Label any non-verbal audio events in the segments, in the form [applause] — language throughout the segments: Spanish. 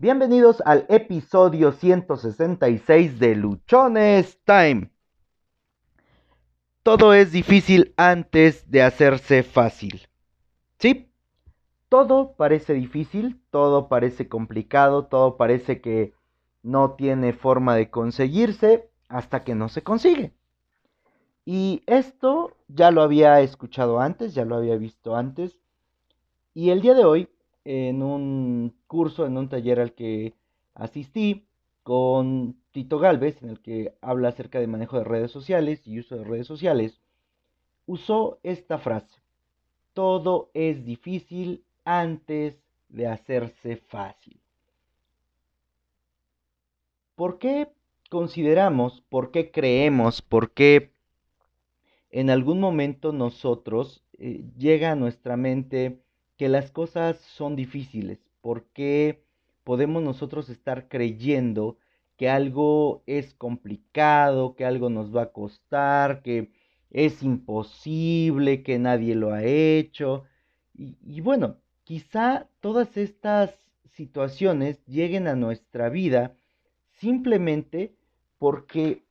Bienvenidos al episodio 166 de Luchones Time. Todo es difícil antes de hacerse fácil. ¿Sí? Todo parece difícil, todo parece complicado, todo parece que no tiene forma de conseguirse hasta que no se consigue. Y esto ya lo había escuchado antes, ya lo había visto antes. Y el día de hoy, en un curso, en un taller al que asistí con Tito Galvez, en el que habla acerca de manejo de redes sociales y uso de redes sociales, usó esta frase. Todo es difícil antes de hacerse fácil. ¿Por qué consideramos, por qué creemos, por qué en algún momento nosotros eh, llega a nuestra mente que las cosas son difíciles? ¿Por qué podemos nosotros estar creyendo que algo es complicado, que algo nos va a costar, que es imposible, que nadie lo ha hecho? y bueno, quizá todas estas situaciones lleguen a nuestra vida simplemente porque,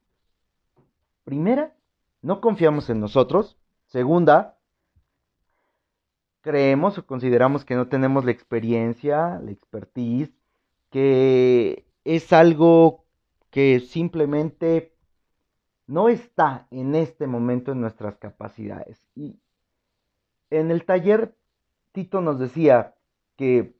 primera, no confiamos en nosotros. Segunda, creemos o consideramos que no tenemos la experiencia, la expertise, que es algo que simplemente no está en este momento en nuestras capacidades. Y en el taller Tito nos decía que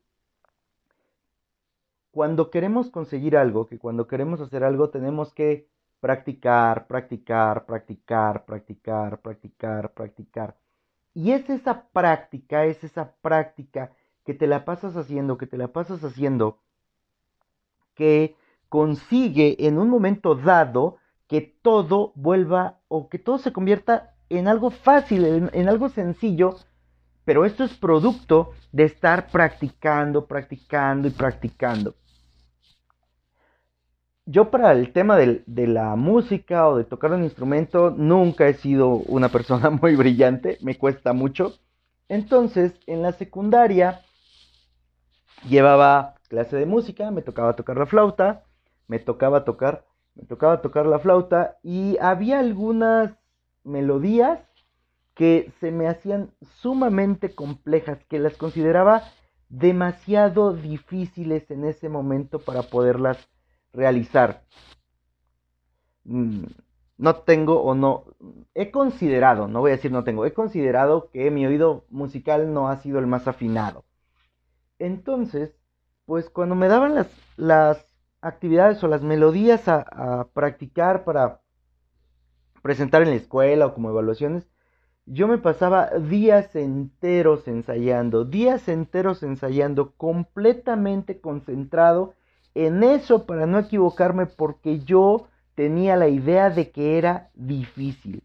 cuando queremos conseguir algo, que cuando queremos hacer algo, tenemos que practicar, practicar, practicar, practicar, practicar, practicar. Y es esa práctica, es esa práctica que te la pasas haciendo, que te la pasas haciendo, que consigue en un momento dado que todo vuelva o que todo se convierta en algo fácil, en, en algo sencillo pero esto es producto de estar practicando, practicando y practicando. Yo para el tema de, la música o de tocar un instrumento nunca he sido una persona [laughs] muy brillante, me cuesta mucho. Entonces, en la secundaria llevaba clase de música, me tocaba tocar la flauta, me tocaba tocar, me tocaba tocar la flauta y había algunas melodías que se me hacían sumamente complejas, que las consideraba demasiado difíciles en ese momento para poderlas realizar. Mm, no tengo o no, he considerado, no voy a decir no tengo, he considerado que mi oído musical no ha sido el más afinado. Entonces, pues cuando me daban las, las actividades o las melodías a, a practicar para presentar en la escuela o como evaluaciones, yo me pasaba días enteros ensayando, días enteros ensayando, completamente concentrado en eso para no equivocarme porque yo tenía la idea de que era difícil.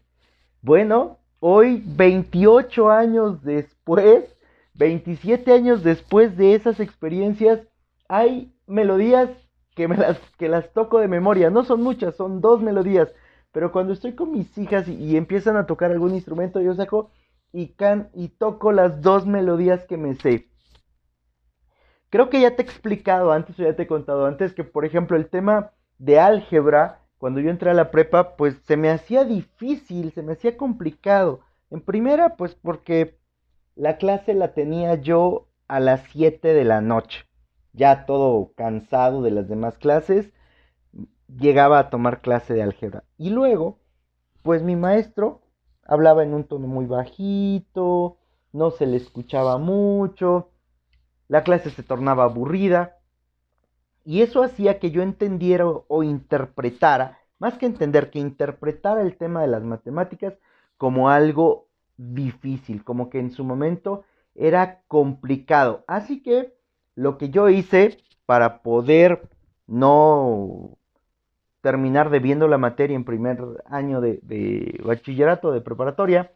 Bueno, hoy 28 años después, 27 años después de esas experiencias, hay melodías que, me las, que las toco de memoria. No son muchas, son dos melodías pero cuando estoy con mis hijas y, empiezan a tocar algún instrumento, yo saco y, can, y toco las dos melodías que me sé. Creo que ya te he explicado antes o ya te he contado antes que, por ejemplo, el tema de álgebra, cuando yo entré a la prepa, pues se me hacía difícil, se me hacía complicado. En primera, pues porque la clase la tenía yo a las 7 de la noche, ya todo cansado de las demás clases llegaba a tomar clase de álgebra. Y luego, pues mi maestro hablaba en un tono muy bajito, no se le escuchaba mucho, la clase se tornaba aburrida. Y eso hacía que yo entendiera o interpretara, más que entender, que interpretara el tema de las matemáticas como algo difícil, como que en su momento era complicado. Así que lo que yo hice para poder no terminar debiendo la materia en primer año de, bachillerato, de preparatoria,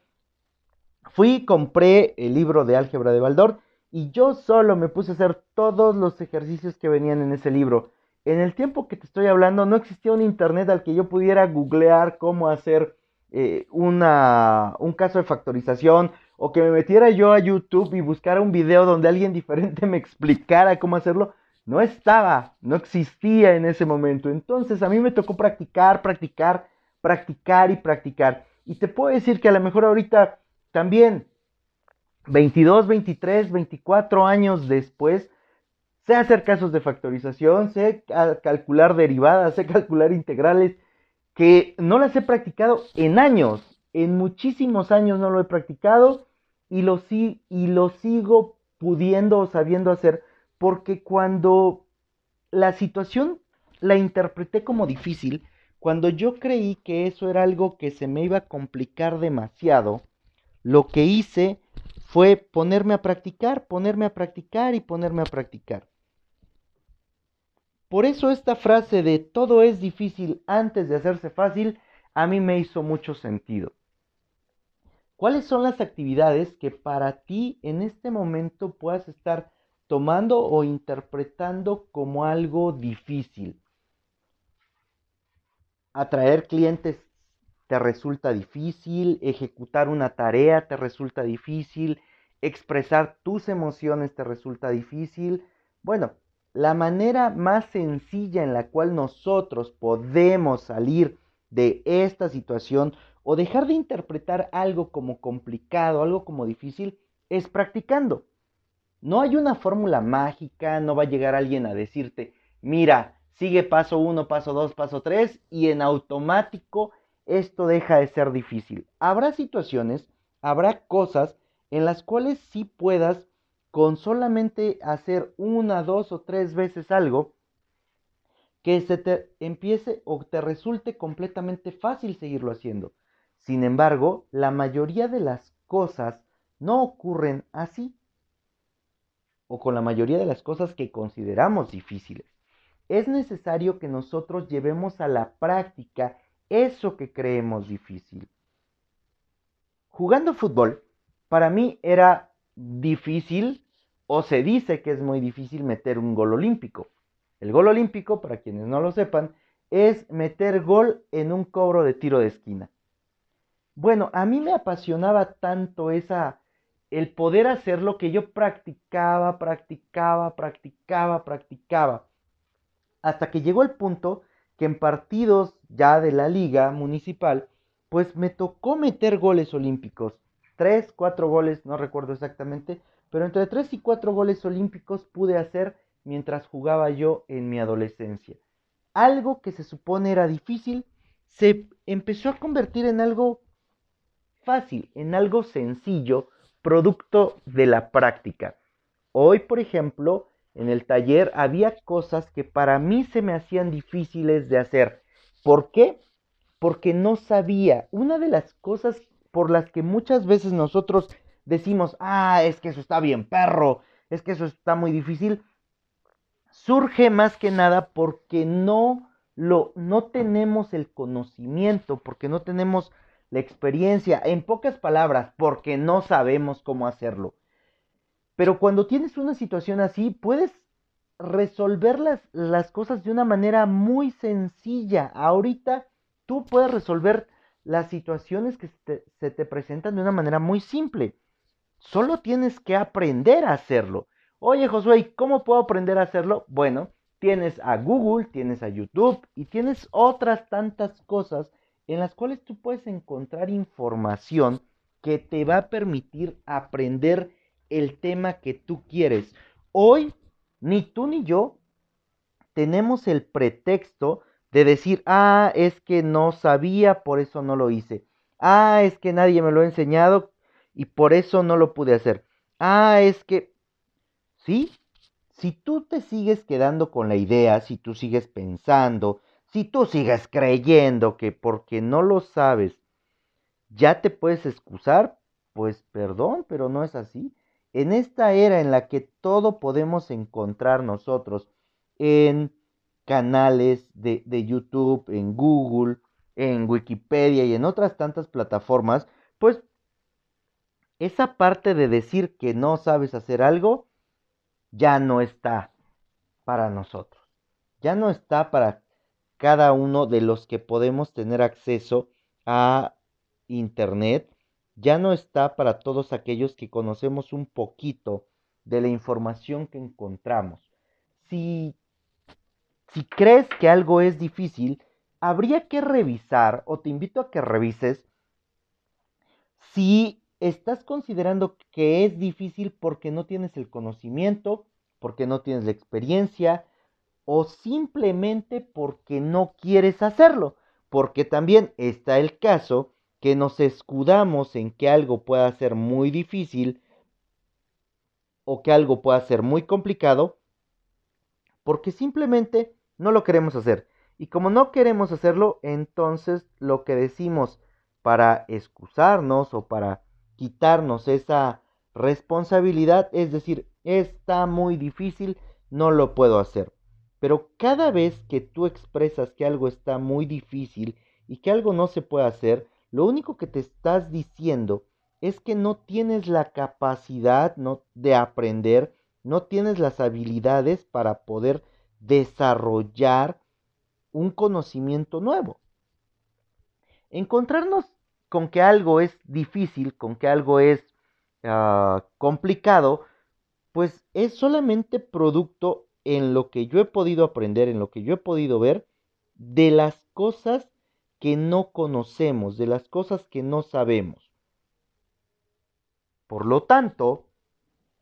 fui, compré el libro de álgebra de Baldor y yo solo me puse a hacer todos los ejercicios que venían en ese libro. En el tiempo que te estoy hablando no existía un internet al que yo pudiera googlear cómo hacer eh, una, un caso de factorización o que me metiera yo a YouTube y buscara un video donde alguien [laughs] diferente me explicara cómo hacerlo. no estaba, no existía en ese momento. Entonces a mí me tocó practicar, practicar, practicar y practicar. Y te puedo decir que a lo mejor ahorita también, 22, 23, 24 años después, sé hacer casos de factorización, sé calcular derivadas, sé calcular integrales, que no las he practicado en años, en muchísimos años no lo he practicado y lo, y lo sigo pudiendo o sabiendo hacer porque cuando la situación la interpreté como difícil, cuando yo creí que eso era algo que se me iba a complicar demasiado, lo que hice fue ponerme a practicar, ponerme a practicar y ponerme a practicar. Por eso esta frase de todo es difícil antes de hacerse fácil a mí me hizo mucho sentido. ¿Cuáles son las actividades que para ti en este momento puedas estar tomando o interpretando como algo difícil. Atraer clientes te resulta difícil, ejecutar una tarea te resulta difícil, expresar tus emociones te resulta difícil. Bueno, la manera más sencilla en la cual nosotros podemos salir de esta situación o dejar de interpretar algo como complicado, algo como difícil, es practicando. No hay una fórmula mágica, no va a llegar alguien a decirte, mira, sigue paso 1, paso 2, paso 3 y en automático esto deja de ser difícil. Habrá situaciones, habrá cosas en las cuales sí puedas con solamente hacer una, dos o tres veces algo, que se te empiece o te resulte completamente fácil seguirlo haciendo. Sin embargo, la mayoría de las cosas no ocurren así o con la mayoría de las cosas que consideramos difíciles. Es necesario que nosotros llevemos a la práctica eso que creemos difícil. Jugando fútbol, para mí era difícil, o se dice que es muy difícil meter un gol olímpico. El gol olímpico, para quienes no lo sepan, es meter gol en un cobro de tiro de esquina. Bueno, a mí me apasionaba tanto esa, el poder hacer lo que yo practicaba, practicaba, practicaba, practicaba. Hasta que llegó el punto que en partidos ya de la liga municipal, pues me tocó meter goles olímpicos. Tres, cuatro goles, no recuerdo exactamente, pero entre tres y cuatro goles olímpicos pude hacer mientras jugaba yo en mi adolescencia. Algo que se supone era difícil, se empezó a convertir en algo fácil, en algo sencillo, producto de la práctica. Hoy, por ejemplo, en el taller había cosas que para mí se me hacían difíciles de hacer. ¿Por qué? Porque no sabía. Una de las cosas por las que muchas veces nosotros decimos, ah, es que eso está bien perro, es que eso está muy difícil, surge más que nada porque no lo no tenemos el conocimiento, porque no tenemos la experiencia, en pocas palabras, porque no sabemos cómo hacerlo. Pero cuando tienes una situación así, puedes resolver las, las cosas de una manera muy sencilla. Ahorita tú puedes resolver las situaciones que se te presentan de una manera muy simple. Solo tienes que aprender a hacerlo. Oye, Josué, ¿cómo puedo aprender a hacerlo? Bueno, tienes a Google, tienes a YouTube y tienes otras tantas cosas en las cuales tú puedes encontrar información que te va a permitir aprender el tema que tú quieres. Hoy, ni tú ni yo tenemos el pretexto de decir, ah, es que no sabía, por eso no lo hice. Ah, es que nadie me lo ha enseñado y por eso no lo pude hacer. Ah, es que, sí, si tú te sigues quedando con la idea, si tú sigues pensando, si tú sigues creyendo que porque no lo sabes ya te puedes excusar, pues perdón, pero no es así. En esta era en la que todo podemos encontrar nosotros en canales de, YouTube, en Google, en Wikipedia y en otras tantas plataformas, pues esa parte de decir que no sabes hacer algo ya no está para nosotros. Ya no está para cada uno de los que podemos tener acceso a Internet ya no está para todos aquellos que conocemos un poquito de la información que encontramos. si, si crees que algo es difícil, habría que revisar, o te invito a que revises, si estás considerando que es difícil porque no tienes el conocimiento, porque no tienes la experiencia, o simplemente porque no quieres hacerlo. Porque también está el caso que nos escudamos en que algo pueda ser muy difícil o que algo pueda ser muy complicado porque simplemente no lo queremos hacer. Y como no queremos hacerlo, entonces lo que decimos para excusarnos o para quitarnos esa responsabilidad es decir, está muy difícil, no lo puedo hacer. Pero cada vez que tú expresas que algo está muy difícil y que algo no se puede hacer, lo único que te estás diciendo es que no tienes la capacidad no, de aprender, no tienes las habilidades para poder desarrollar un conocimiento nuevo. Encontrarnos con que algo es difícil, con que algo es uh, complicado, pues es solamente producto en lo que yo he podido aprender, en lo que yo he podido ver, de las cosas que no conocemos, de las cosas que no sabemos. Por lo tanto,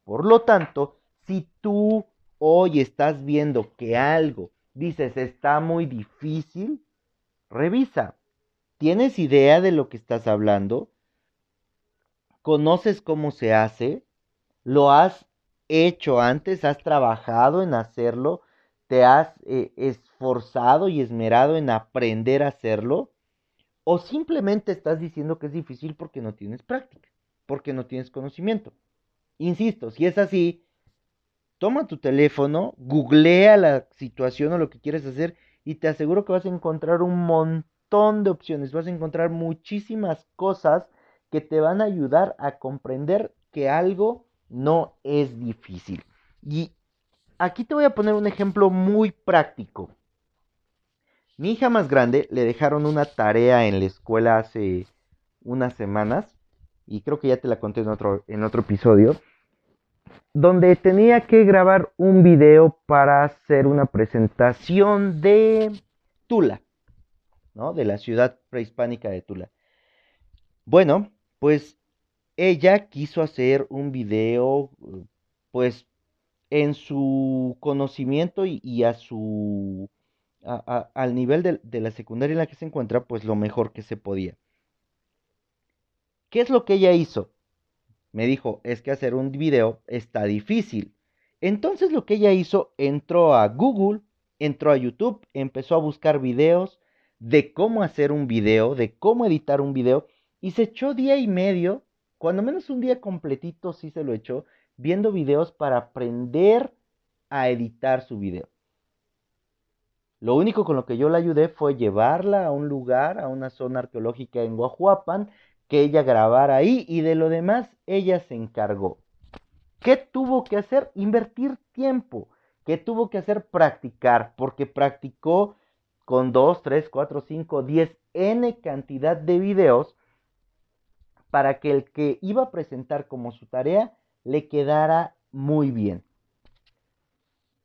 por lo tanto, si tú hoy estás viendo que algo dices está muy difícil, revisa. ¿Tienes idea de lo que estás hablando? ¿Conoces cómo se hace? ¿Lo has hecho antes? ¿Has trabajado en hacerlo? ¿Te has eh, esforzado y esmerado en aprender a hacerlo? ¿O simplemente estás diciendo que es difícil porque no tienes práctica, porque no tienes conocimiento? Insisto, si es así, toma tu teléfono, googlea la situación o lo que quieres hacer y te aseguro que vas a encontrar un montón de opciones, vas a encontrar muchísimas cosas que te van a ayudar a comprender que algo no es difícil. Y aquí te voy a poner un ejemplo muy práctico. Mi hija más grande le dejaron una tarea en la escuela hace unas semanas y creo que ya te la conté en otro, en otro episodio donde tenía que grabar un video para hacer una presentación de Tula, ¿no? De la ciudad prehispánica de Tula. Bueno, pues ella quiso hacer un video, pues en su conocimiento y, a su, al nivel de, de la secundaria en la que se encuentra, pues lo mejor que se podía. ¿Qué es lo que ella hizo? me dijo, es que hacer un video está difícil. Entonces lo que ella hizo, entró a Google, entró a YouTube, empezó a buscar videos de cómo hacer un video, de cómo editar un video, y se echó día y medio, cuando menos un día completito sí se lo echó, viendo videos para aprender a editar su video. Lo único con lo que yo la ayudé fue llevarla a un lugar, a una zona arqueológica en Guajuapan, que ella grabara ahí y de lo demás ella se encargó. ¿Qué tuvo que hacer? Invertir tiempo. ¿Qué tuvo que hacer? Practicar, porque practicó con 2, 3, 4, 5, 10, n cantidad de videos para que el que iba a presentar como su tarea le quedara muy bien.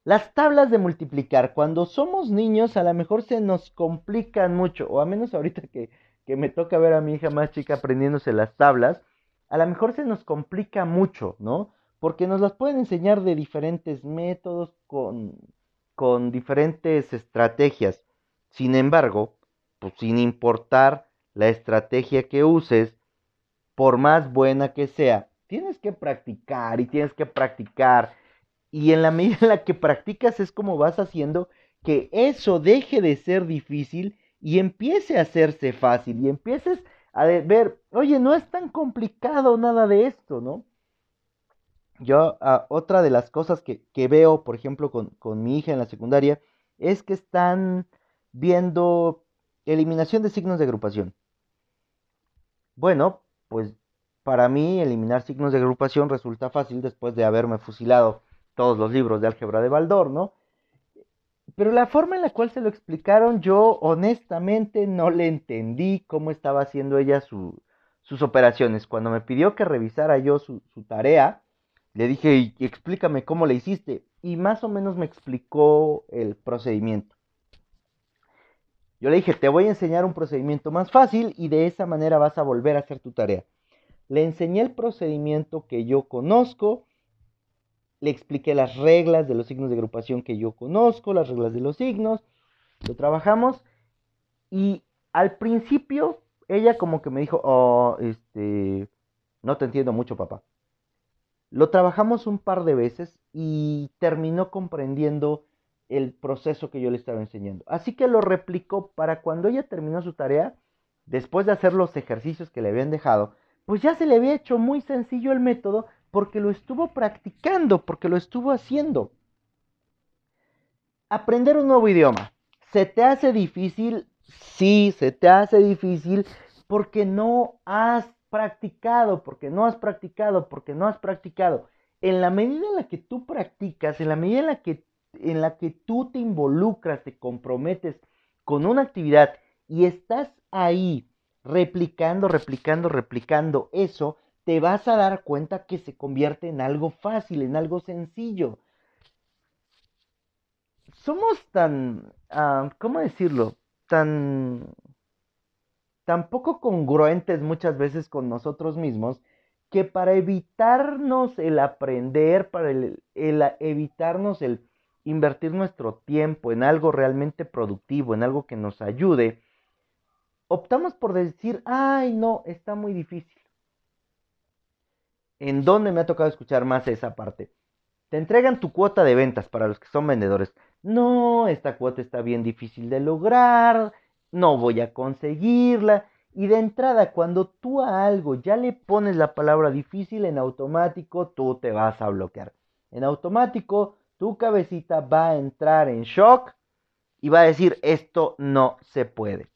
Las tablas de multiplicar, cuando somos niños a lo mejor se nos complican mucho, o a menos ahorita que que me toca ver a mi hija más chica aprendiéndose las tablas, a lo mejor se nos complica mucho, ¿no? Porque nos las pueden enseñar de diferentes métodos, con, con diferentes estrategias. Sin embargo, pues sin importar la estrategia que uses, por más buena que sea, tienes que practicar y tienes que practicar. Y en la medida en la que practicas es como vas haciendo que eso deje de ser difícil y empiece a hacerse fácil y empieces a ver, oye, no es tan complicado nada de esto, ¿no? Yo, ah, otra de las cosas que, veo, por ejemplo, con, con, mi hija en la secundaria, es que están viendo eliminación de signos de agrupación. Bueno, pues para mí eliminar signos de agrupación resulta fácil después de haberme fusilado todos los libros de álgebra de Baldor, ¿no? Pero la forma en la cual se lo explicaron, yo honestamente no le entendí cómo estaba haciendo ella sus operaciones. Cuando me pidió que revisara yo su, tarea, le dije, explícame cómo le hiciste. y más o menos me explicó el procedimiento. Yo le dije, te voy a enseñar un procedimiento más fácil y de esa manera vas a volver a hacer tu tarea. Le enseñé el procedimiento que yo conozco, le expliqué las reglas de los signos de agrupación que yo conozco, las reglas de los signos, lo trabajamos y al principio ella como que me dijo, oh, este, no te entiendo mucho papá. Lo trabajamos un par de veces y terminó comprendiendo el proceso que yo le estaba enseñando. Así que lo replicó para cuando ella terminó su tarea, después de hacer los ejercicios que le habían dejado, pues ya se le había hecho muy sencillo el método porque lo estuvo practicando, porque lo estuvo haciendo. Aprender un nuevo idioma. ¿Se te hace difícil? Sí, se te hace difícil porque no has practicado, porque no has practicado, porque no has practicado. En la medida en la que tú practicas, en la medida en la que, en la que tú te involucras, te comprometes con una actividad y estás ahí replicando, replicando, replicando eso, te vas a dar cuenta que se convierte en algo fácil, en algo sencillo. Somos tan, ah, ¿cómo decirlo? Tan poco congruentes muchas veces con nosotros mismos que para evitarnos el aprender, para el, evitarnos el invertir nuestro tiempo en algo realmente productivo, en algo que nos ayude, optamos por decir, ay, no, está muy difícil. ¿En dónde me ha tocado escuchar más esa parte? Te entregan tu cuota de ventas para los que son vendedores. No, esta cuota está bien difícil de lograr, no voy a conseguirla. Y de entrada, cuando tú a algo ya le pones la palabra difícil, en automático tú te vas a bloquear. En automático, tu cabecita va a entrar en shock y va a decir, esto no se puede.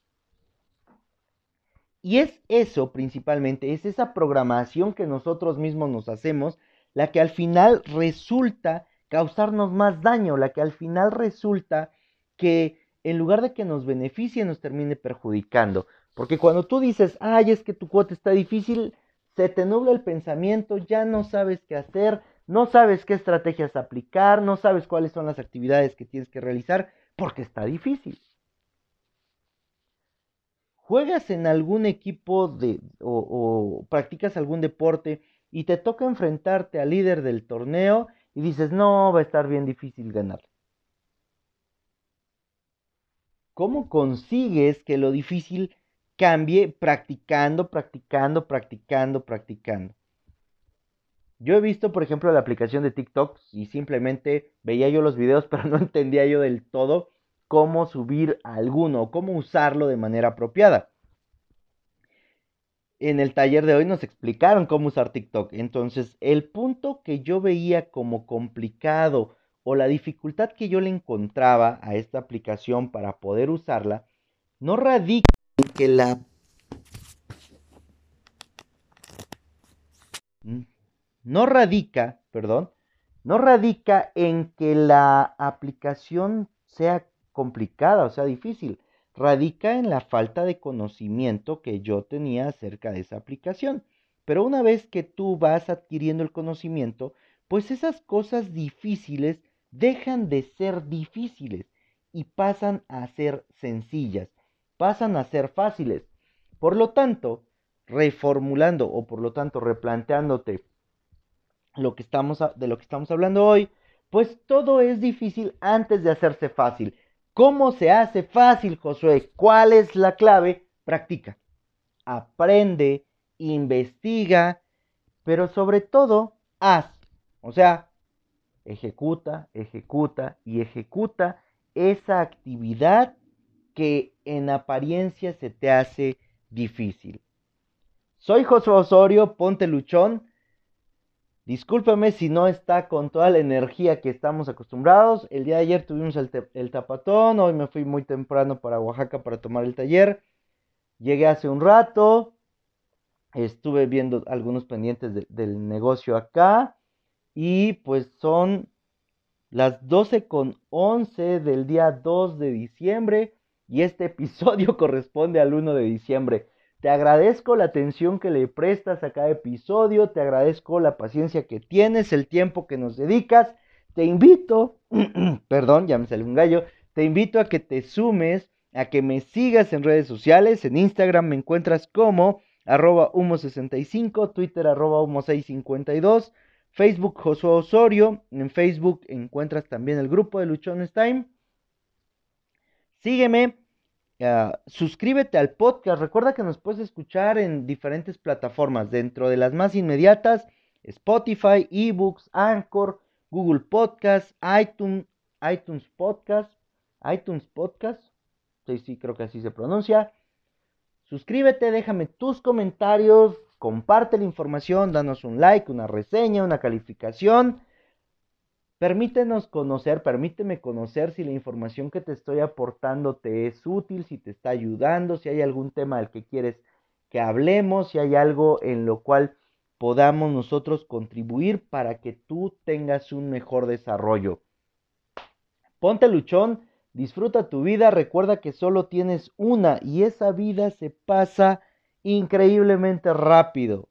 Y es eso principalmente, es esa programación que nosotros mismos nos hacemos, la que al final resulta causarnos más daño, la que al final resulta que en lugar de que nos beneficie, nos termine perjudicando. Porque cuando tú dices, ay, es que tu cuota está difícil, se te nubla el pensamiento, ya no sabes qué hacer, no sabes qué estrategias aplicar, no sabes cuáles son las actividades que tienes que realizar, porque está difícil. ¿Juegas en algún equipo de, o, o practicas algún deporte y te toca enfrentarte al líder del torneo y dices, no, va a estar bien difícil ganar? ¿Cómo consigues que lo difícil cambie practicando, practicando, practicando, practicando? Yo he visto, por ejemplo, la aplicación de TikTok y simplemente veía yo los videos, [laughs] pero no entendía yo del todo cómo subir alguno cómo usarlo de manera apropiada. En el taller de hoy nos explicaron cómo usar TikTok. Entonces, el punto que yo veía como complicado o la dificultad que yo le encontraba a esta aplicación para poder usarla no radica en que la no radica, perdón, no radica en que la aplicación sea complicada o sea difícil, radica en la falta de conocimiento que yo tenía acerca de esa aplicación. Pero una vez que tú vas adquiriendo el conocimiento, pues esas cosas difíciles dejan de ser difíciles y pasan a ser sencillas, pasan a ser fáciles. Por lo tanto, reformulando o por lo tanto replanteándote lo que estamos de lo que estamos hablando hoy, pues todo es difícil antes de hacerse fácil. ¿Cómo se hace fácil, Josué? ¿Cuál es la clave? Practica. Aprende, investiga, pero sobre todo haz. O sea, ejecuta, ejecuta y ejecuta esa actividad que en apariencia se te hace difícil. Soy Josué Osorio, ponte luchón. Discúlpame si no está con toda la energía que estamos acostumbrados. El día de ayer tuvimos el, tapatón, hoy me fui muy temprano para Oaxaca para tomar el taller. Llegué hace un rato, estuve viendo algunos pendientes de, del negocio acá y pues son las 12 con 11 del día 2 de diciembre y este [laughs] episodio corresponde al 1 de diciembre. Te agradezco la atención que le prestas a cada episodio, te agradezco la paciencia que tienes, el tiempo que nos dedicas, te invito, [clears throat] perdón, ya me salió un gallo, te invito a que te sumes, a que me sigas en redes sociales. En Instagram me encuentras como arroba humo65, Twitter arroba humo652, Facebook Josué Osorio, en Facebook encuentras también el grupo de Luchones Time. Sígueme, ah, suscríbete al podcast, recuerda que nos puedes escuchar en diferentes plataformas, dentro de las más inmediatas, Spotify, eBooks, Anchor, Google Podcast, iTunes, iTunes Podcast, iTunes Podcast, sí, sí, creo que así se pronuncia. Suscríbete, déjame tus comentarios, comparte la información, danos un like, una reseña, una calificación. Permítenos conocer, permíteme conocer si la información que te estoy aportando te es útil, si te está ayudando, si hay algún tema del que quieres que hablemos, si hay algo en lo cual podamos nosotros contribuir para que tú tengas un mejor desarrollo. Ponte luchón, Disfruta tu vida, recuerda que solo tienes una y esa vida se pasa increíblemente rápido.